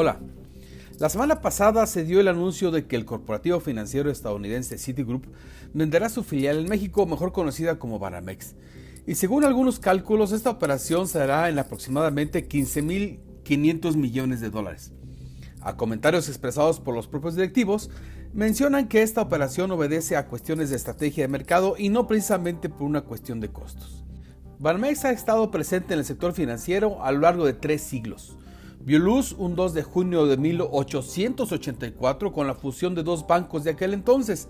Hola. La semana pasada se dio el anuncio de que el corporativo financiero estadounidense Citigroup venderá su filial en México, mejor conocida como Banamex. Y según algunos cálculos, esta operación se hará en aproximadamente 15.500 millones de dólares. A comentarios expresados por los propios directivos, mencionan que esta operación obedece a cuestiones de estrategia de mercado y no precisamente por una cuestión de costos. Banamex ha estado presente en el sector financiero a lo largo de tres siglos Vio luz un 2 de junio de 1884 con la fusión de dos bancos de aquel entonces,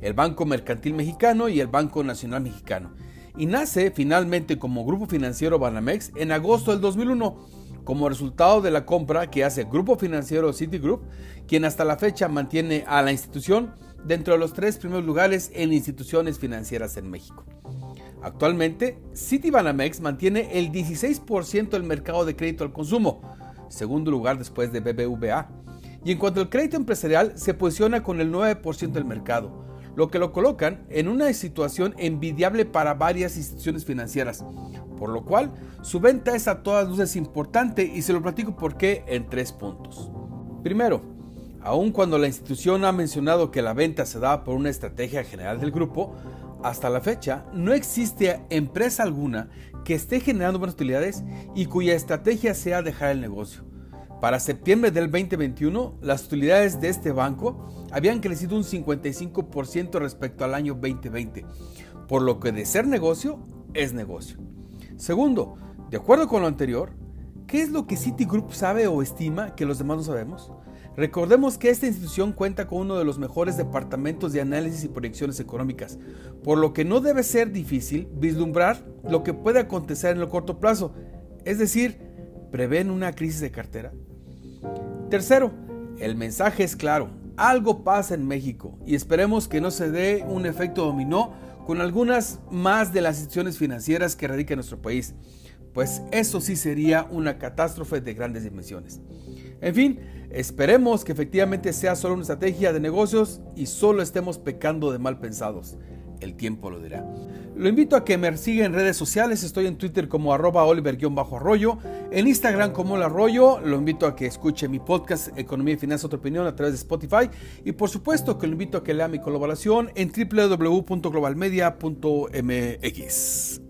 el Banco Mercantil Mexicano y el Banco Nacional Mexicano, y nace finalmente como Grupo Financiero Banamex en agosto del 2001 como resultado de la compra que hace Grupo Financiero Citigroup, quien hasta la fecha mantiene a la institución dentro de los tres primeros lugares en instituciones financieras en México. Actualmente, Citibanamex mantiene el 16% del mercado de crédito al consumo, segundo lugar después de BBVA. Y en cuanto al crédito empresarial, se posiciona con el 9% del mercado, lo que lo colocan en una situación envidiable para varias instituciones financieras, por lo cual su venta es a todas luces importante y se lo platico por qué en tres puntos. Primero, aun cuando la institución ha mencionado que la venta se da por una estrategia general del grupo, hasta la fecha no existe empresa alguna que esté generando buenas utilidades y cuya estrategia sea dejar el negocio. Para septiembre del 2021, las utilidades de este banco habían crecido un 55% respecto al año 2020, por lo que de ser negocio es negocio. Segundo, de acuerdo con lo anterior, ¿qué es lo que Citigroup sabe o estima que los demás no sabemos? Recordemos que esta institución cuenta con uno de los mejores departamentos de análisis y proyecciones económicas, por lo que no debe ser difícil vislumbrar lo que puede acontecer en el corto plazo, es decir, prevén una crisis de cartera. Tercero, el mensaje es claro, algo pasa en México y esperemos que no se dé un efecto dominó con algunas más de las instituciones financieras que radican en nuestro país, pues eso sí sería una catástrofe de grandes dimensiones. En fin, esperemos que efectivamente sea solo una estrategia de negocios y solo estemos pecando de mal pensados. El tiempo lo dirá. Lo invito a que me siga en redes sociales. Estoy en Twitter como arroba oliver-arroyo. En Instagram como el arroyo. Lo invito a que escuche mi podcast Economía y Finanzas Otra Opinión a través de Spotify. Y por supuesto que lo invito a que lea mi colaboración en www.globalmedia.mx.